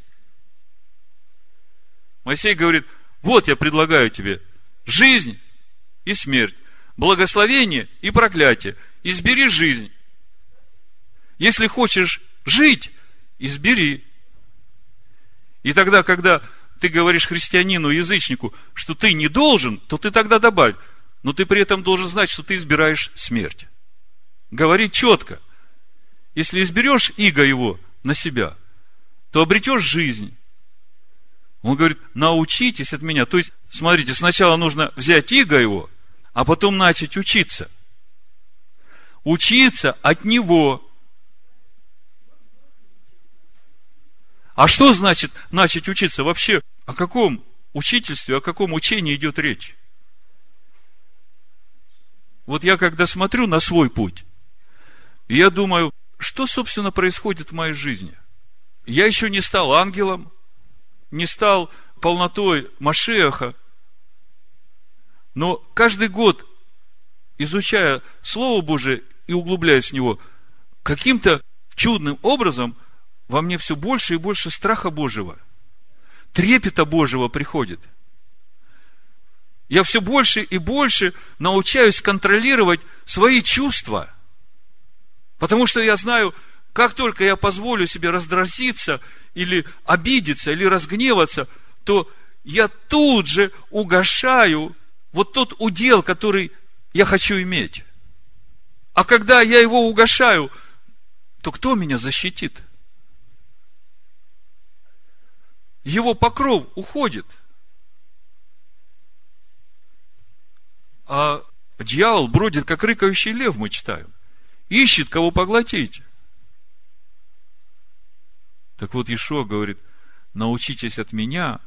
Моисей говорит, вот я предлагаю тебе жизнь и смерть, благословение и проклятие. Избери жизнь. Если хочешь жить, избери. И тогда, когда ты говоришь христианину, язычнику, что ты не должен, то ты тогда добавь, но ты при этом должен знать, что ты избираешь смерть. Говори четко. Если изберешь иго его на себя, то обретешь жизнь. Он говорит, научитесь от меня. То есть, смотрите, сначала нужно взять иго его, а потом начать учиться. Учиться от него. А что значит начать учиться? Вообще, о каком учительстве, о каком учении идет речь? Вот я когда смотрю на свой путь, я думаю, что, собственно, происходит в моей жизни? Я еще не стал ангелом, не стал полнотой Машеха, но каждый год, изучая Слово Божие и углубляясь в него, каким-то чудным образом во мне все больше и больше страха Божьего, трепета Божьего приходит. Я все больше и больше научаюсь контролировать свои чувства. Потому что я знаю, как только я позволю себе раздразиться или обидеться, или разгневаться, то я тут же угошаю вот тот удел, который я хочу иметь. А когда я его угошаю, то кто меня защитит? Его покров уходит. А дьявол бродит, как рыкающий лев, мы читаем. Ищет, кого поглотить. Так вот, Ишуа говорит, научитесь от меня,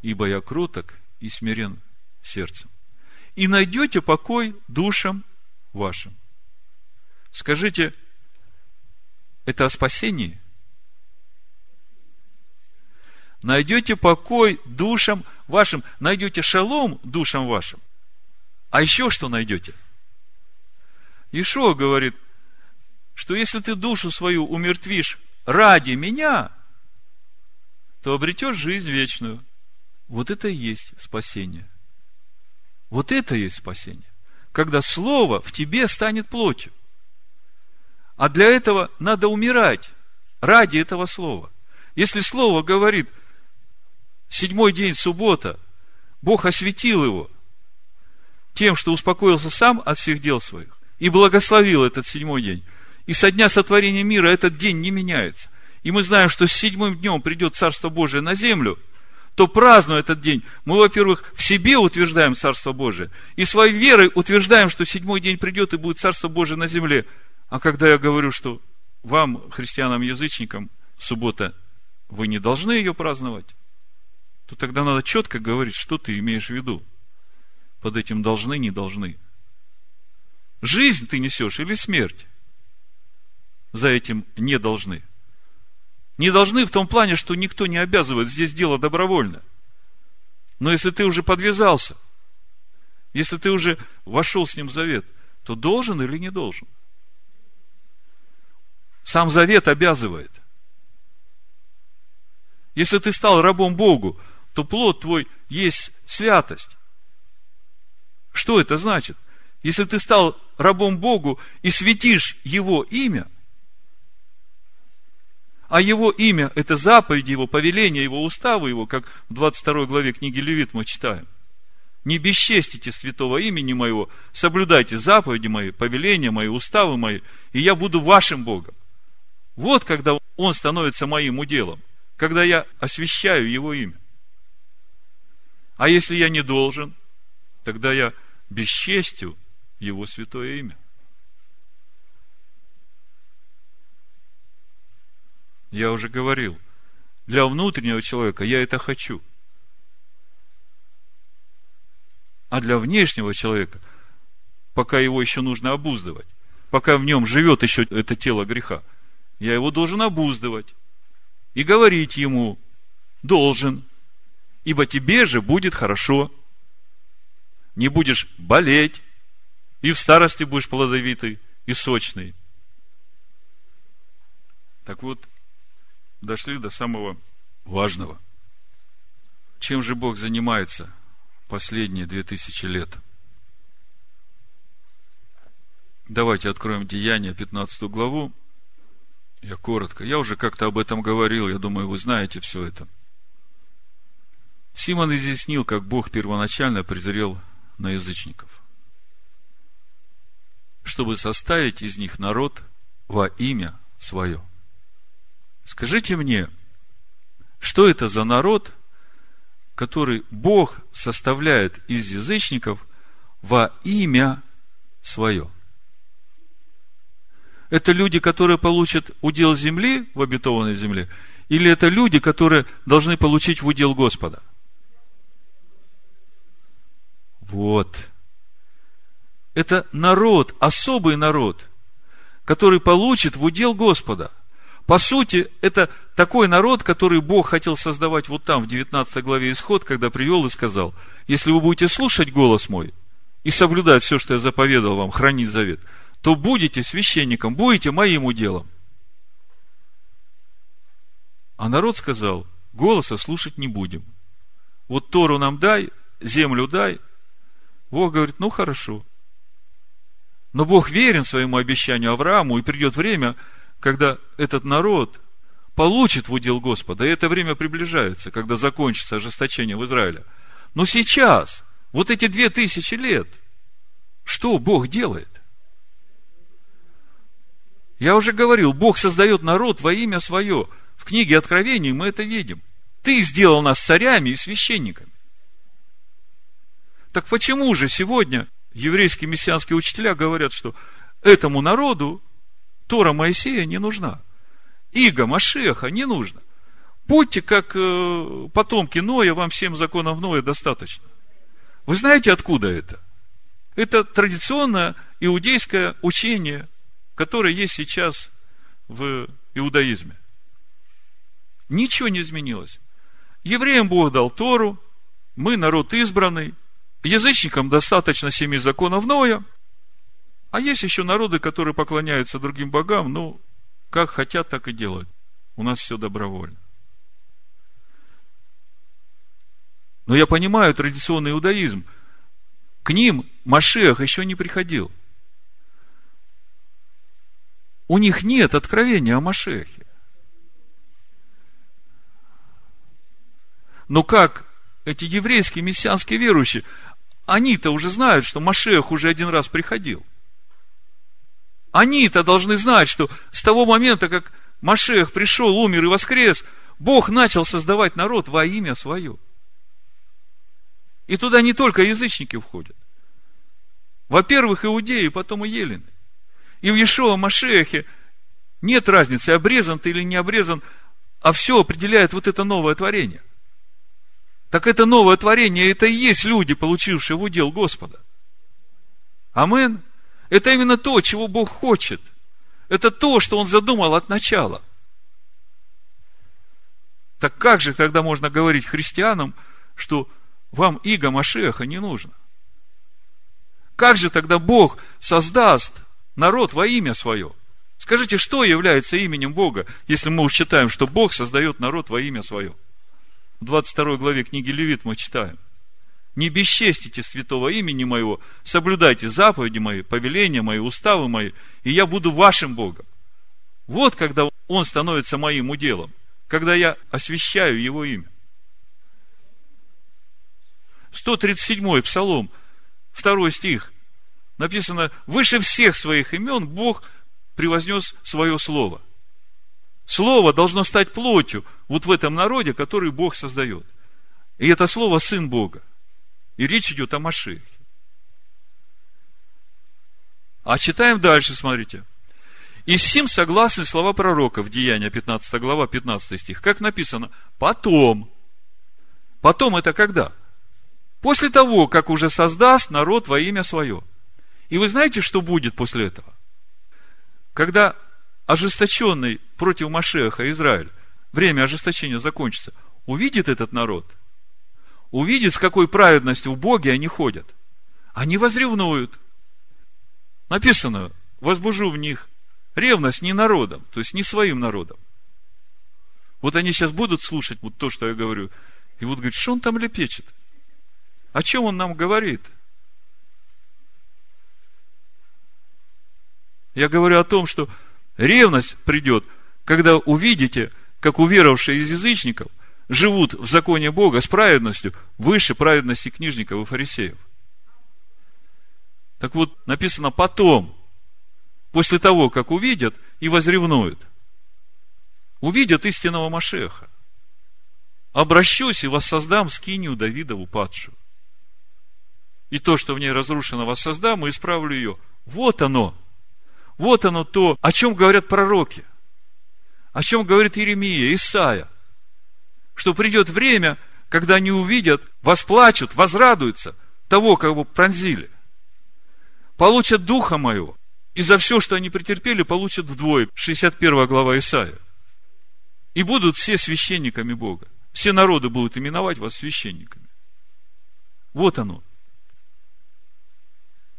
ибо я кроток и смирен сердцем. И найдете покой душам вашим. Скажите, это о спасении? Найдете покой душам вашим, найдете шалом душам вашим. А еще что найдете? Ишуа говорит, что если ты душу свою умертвишь ради меня, то обретешь жизнь вечную. Вот это и есть спасение. Вот это и есть спасение. Когда Слово в тебе станет плотью. А для этого надо умирать ради этого слова. Если слово говорит, седьмой день суббота, Бог осветил его тем, что успокоился сам от всех дел своих и благословил этот седьмой день. И со дня сотворения мира этот день не меняется. И мы знаем, что с седьмым днем придет Царство Божие на землю, то празднуя этот день, мы, во-первых, в себе утверждаем Царство Божие, и своей верой утверждаем, что седьмой день придет и будет Царство Божие на земле – а когда я говорю, что вам, христианам-язычникам, суббота, вы не должны ее праздновать, то тогда надо четко говорить, что ты имеешь в виду. Под этим должны, не должны. Жизнь ты несешь или смерть? За этим не должны. Не должны в том плане, что никто не обязывает, здесь дело добровольно. Но если ты уже подвязался, если ты уже вошел с ним в завет, то должен или не должен – сам завет обязывает. Если ты стал рабом Богу, то плод твой есть святость. Что это значит? Если ты стал рабом Богу и светишь Его имя, а Его имя – это заповеди Его, повеления Его, уставы Его, как в 22 главе книги Левит мы читаем. Не бесчестите святого имени моего, соблюдайте заповеди мои, повеления мои, уставы мои, и я буду вашим Богом. Вот когда он становится моим уделом, когда я освящаю его имя. А если я не должен, тогда я бесчестью его святое имя. Я уже говорил, для внутреннего человека я это хочу. А для внешнего человека, пока его еще нужно обуздывать, пока в нем живет еще это тело греха, я его должен обуздывать и говорить ему, должен, ибо тебе же будет хорошо. Не будешь болеть, и в старости будешь плодовитый и сочный. Так вот, дошли до самого важного. Чем же Бог занимается последние две тысячи лет? Давайте откроем Деяние, 15 главу, я коротко. Я уже как-то об этом говорил. Я думаю, вы знаете все это. Симон изъяснил, как Бог первоначально презрел на язычников, чтобы составить из них народ во имя свое. Скажите мне, что это за народ, который Бог составляет из язычников во имя свое? это люди, которые получат удел земли в обетованной земле, или это люди, которые должны получить в удел Господа? Вот. это народ, особый народ, который получит в удел Господа. По сути, это такой народ, который Бог хотел создавать вот там, в 19 главе Исход, когда привел и сказал, если вы будете слушать голос мой и соблюдать все, что я заповедал вам, хранить завет, то будете священником, будете моим уделом. А народ сказал, голоса слушать не будем. Вот Тору нам дай, землю дай. Бог говорит, ну хорошо. Но Бог верен своему обещанию Аврааму, и придет время, когда этот народ получит в удел Господа. И это время приближается, когда закончится ожесточение в Израиле. Но сейчас, вот эти две тысячи лет, что Бог делает? Я уже говорил, Бог создает народ во имя свое. В книге Откровений мы это видим. Ты сделал нас царями и священниками. Так почему же сегодня еврейские мессианские учителя говорят, что этому народу Тора Моисея не нужна. Иго Машеха не нужно. Будьте как э, потомки Ноя, вам всем законов Ноя достаточно. Вы знаете, откуда это? Это традиционное иудейское учение, которое есть сейчас в иудаизме. Ничего не изменилось. Евреям Бог дал Тору, мы народ избранный, язычникам достаточно семи законов Ноя, а есть еще народы, которые поклоняются другим богам, ну, как хотят, так и делают. У нас все добровольно. Но я понимаю традиционный иудаизм. К ним Машех еще не приходил. У них нет откровения о Машехе. Но как эти еврейские мессианские верующие, они-то уже знают, что Машех уже один раз приходил. Они-то должны знать, что с того момента, как Машех пришел, умер и воскрес, Бог начал создавать народ во имя свое. И туда не только язычники входят. Во-первых, иудеи, потом и елены. И в Иешуа Машехе нет разницы, обрезан ты или не обрезан, а все определяет вот это новое творение. Так это новое творение, это и есть люди, получившие в удел Господа. Амен. Это именно то, чего Бог хочет. Это то, что Он задумал от начала. Так как же тогда можно говорить христианам, что вам иго Машеха не нужно? Как же тогда Бог создаст народ во имя свое? Скажите, что является именем Бога, если мы считаем, что Бог создает народ во имя свое? в 22 главе книги Левит мы читаем. Не бесчестите святого имени моего, соблюдайте заповеди мои, повеления мои, уставы мои, и я буду вашим Богом. Вот когда Он становится моим уделом, когда я освящаю Его имя. 137 Псалом, второй стих, написано, выше всех своих имен Бог превознес свое слово – Слово должно стать плотью вот в этом народе, который Бог создает. И это слово Сын Бога. И речь идет о Машехе. А читаем дальше, смотрите. И с сим согласны слова пророка в Деяния 15 глава, 15 стих. Как написано? Потом. Потом это когда? После того, как уже создаст народ во имя свое. И вы знаете, что будет после этого? Когда ожесточенный против Машеха Израиль, время ожесточения закончится, увидит этот народ, увидит, с какой праведностью в Боге они ходят. Они возревнуют. Написано, возбужу в них ревность не народом, то есть не своим народом. Вот они сейчас будут слушать вот то, что я говорю, и будут говорить, что он там лепечет? О чем он нам говорит? Я говорю о том, что Ревность придет, когда увидите, как уверовавшие из язычников живут в законе Бога с праведностью выше праведности книжников и фарисеев. Так вот, написано потом, после того, как увидят и возревнуют, увидят истинного Машеха. Обращусь и воссоздам скинию Давидову падшую. И то, что в ней разрушено, воссоздам и исправлю ее. Вот оно, вот оно то, о чем говорят пророки, о чем говорит Иеремия, Исаия, что придет время, когда они увидят, восплачут, возрадуются того, кого пронзили. получат духа моего. И за все, что они претерпели, получат вдвое. 61 глава Исаия. И будут все священниками Бога. Все народы будут именовать вас священниками. Вот оно.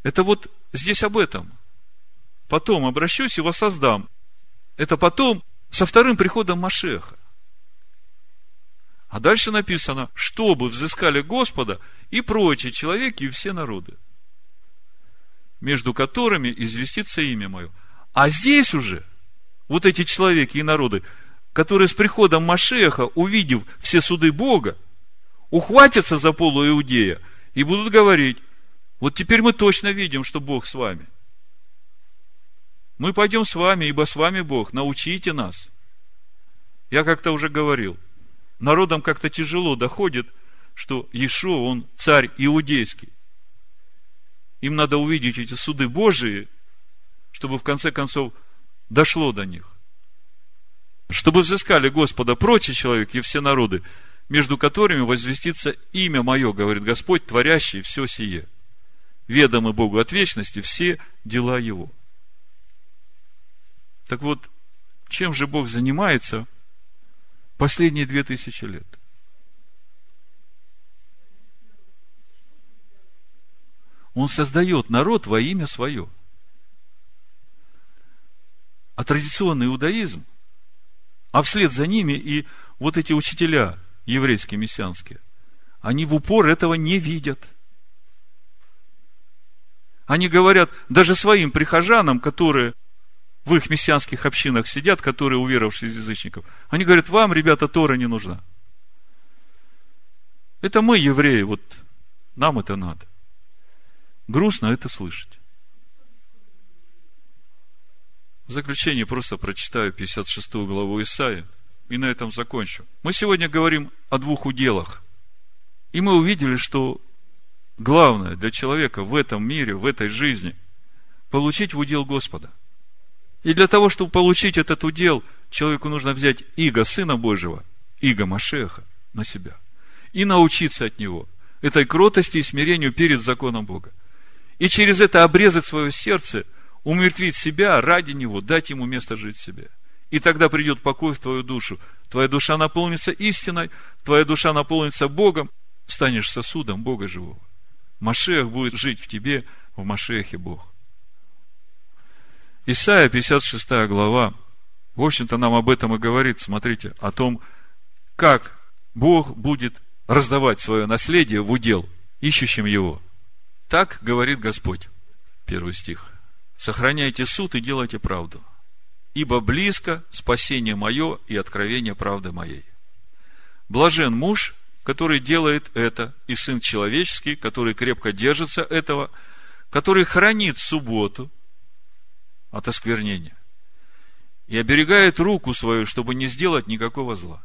Это вот здесь об этом. Потом обращусь и воссоздам. Это потом со вторым приходом Машеха. А дальше написано, чтобы взыскали Господа и прочие человеки и все народы, между которыми известится имя мое. А здесь уже вот эти человеки и народы, которые с приходом Машеха, увидев все суды Бога, ухватятся за полу Иудея и будут говорить, вот теперь мы точно видим, что Бог с вами. Мы пойдем с вами, ибо с вами Бог, научите нас. Я как-то уже говорил – народам как-то тяжело доходит, что Иешуа, он царь иудейский. Им надо увидеть эти суды Божии, чтобы в конце концов дошло до них. Чтобы взыскали Господа прочие человек и все народы, между которыми возвестится имя мое, говорит Господь, творящий все сие. Ведомы Богу от вечности все дела Его. Так вот, чем же Бог занимается – Последние две тысячи лет. Он создает народ во имя свое. А традиционный иудаизм, а вслед за ними и вот эти учителя еврейские, мессианские, они в упор этого не видят. Они говорят даже своим прихожанам, которые в их мессианских общинах сидят, которые уверовавшие из язычников. Они говорят, вам, ребята, Тора не нужна. Это мы, евреи, вот нам это надо. Грустно это слышать. В заключение просто прочитаю 56 главу Исаия и на этом закончу. Мы сегодня говорим о двух уделах. И мы увидели, что главное для человека в этом мире, в этой жизни, получить в удел Господа – и для того, чтобы получить этот удел, человеку нужно взять иго Сына Божьего, иго Машеха на себя. И научиться от него этой кротости и смирению перед законом Бога. И через это обрезать свое сердце, умертвить себя ради него, дать ему место жить в себе. И тогда придет покой в твою душу. Твоя душа наполнится истиной, твоя душа наполнится Богом, станешь сосудом Бога живого. Машех будет жить в тебе, в Машехе Бог. Исайя, 56 глава, в общем-то, нам об этом и говорит, смотрите, о том, как Бог будет раздавать свое наследие в удел ищущим его. Так говорит Господь. Первый стих. Сохраняйте суд и делайте правду. Ибо близко спасение мое и откровение правды моей. Блажен муж, который делает это, и сын человеческий, который крепко держится этого, который хранит субботу – от осквернения. И оберегает руку свою, чтобы не сделать никакого зла.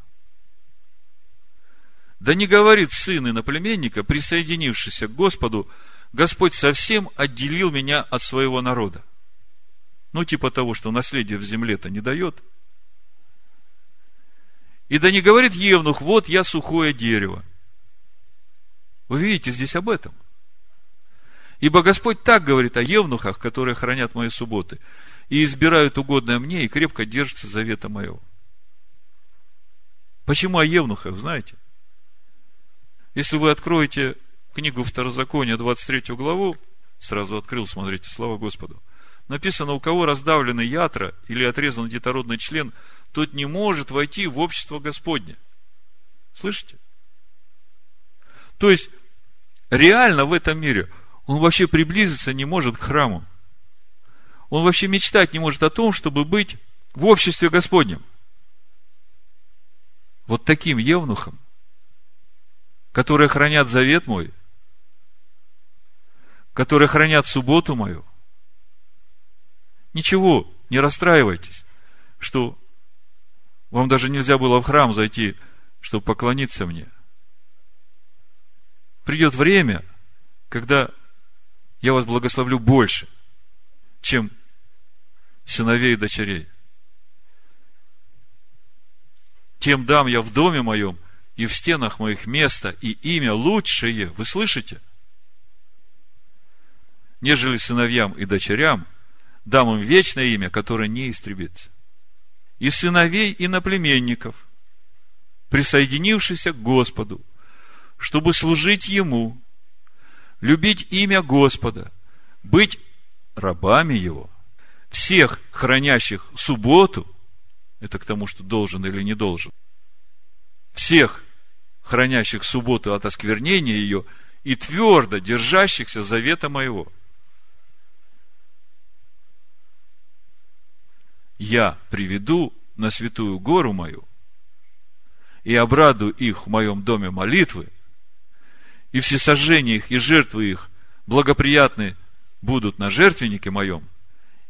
Да не говорит сын иноплеменника, присоединившийся к Господу, Господь совсем отделил меня от своего народа. Ну, типа того, что наследие в земле-то не дает. И да не говорит Евнух, вот я сухое дерево. Вы видите здесь об этом – Ибо Господь так говорит о евнухах, которые хранят мои субботы, и избирают угодное мне, и крепко держатся завета моего. Почему о евнухах, знаете? Если вы откроете книгу Второзакония, 23 главу, сразу открыл, смотрите, слава Господу, написано, у кого раздавлены ятра или отрезан детородный член, тот не может войти в общество Господне. Слышите? То есть, реально в этом мире – он вообще приблизиться не может к храму. Он вообще мечтать не может о том, чтобы быть в обществе Господнем. Вот таким евнухом, которые хранят завет мой, которые хранят субботу мою. Ничего, не расстраивайтесь, что вам даже нельзя было в храм зайти, чтобы поклониться мне. Придет время, когда я вас благословлю больше, чем сыновей и дочерей. Тем дам я в доме моем и в стенах моих место и имя лучшее. Вы слышите? нежели сыновьям и дочерям, дам им вечное имя, которое не истребится. И сыновей и наплеменников, присоединившихся к Господу, чтобы служить Ему, любить имя Господа, быть рабами Его, всех хранящих субботу, это к тому, что должен или не должен, всех хранящих субботу от осквернения ее и твердо держащихся завета моего. Я приведу на святую гору мою и обрадую их в моем доме молитвы, и все сожжения их и жертвы их благоприятны будут на жертвеннике моем,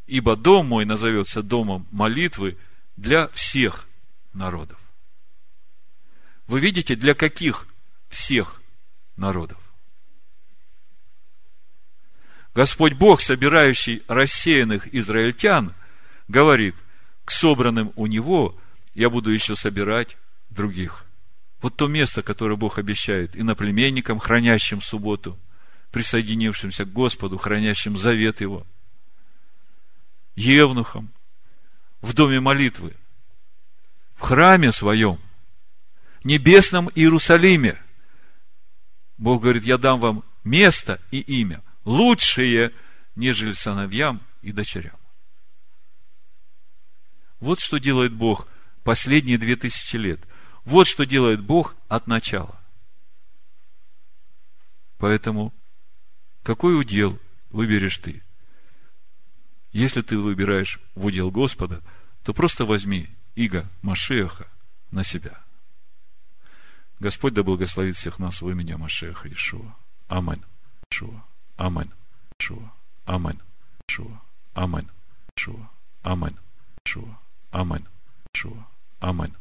ибо дом мой назовется домом молитвы для всех народов. Вы видите, для каких всех народов? Господь Бог, собирающий рассеянных израильтян, говорит, к собранным у Него я буду еще собирать других. Вот то место, которое Бог обещает и наплеменникам, хранящим субботу, присоединившимся к Господу, хранящим завет Его, евнухам, в доме молитвы, в храме своем, небесном Иерусалиме. Бог говорит, я дам вам место и имя, лучшие, нежели сыновьям и дочерям. Вот что делает Бог последние две тысячи лет. Вот что делает Бог от начала. Поэтому, какой удел выберешь ты? Если ты выбираешь в удел Господа, то просто возьми Иго Машеха на себя. Господь да благословит всех нас в имени Машеха Ишуа. Амин. Ишуа. Амин. Ишуа. Амин. Ишуа. Амин. Ишуа. Амин. Ишуа. Амин. Ишуа. Амин.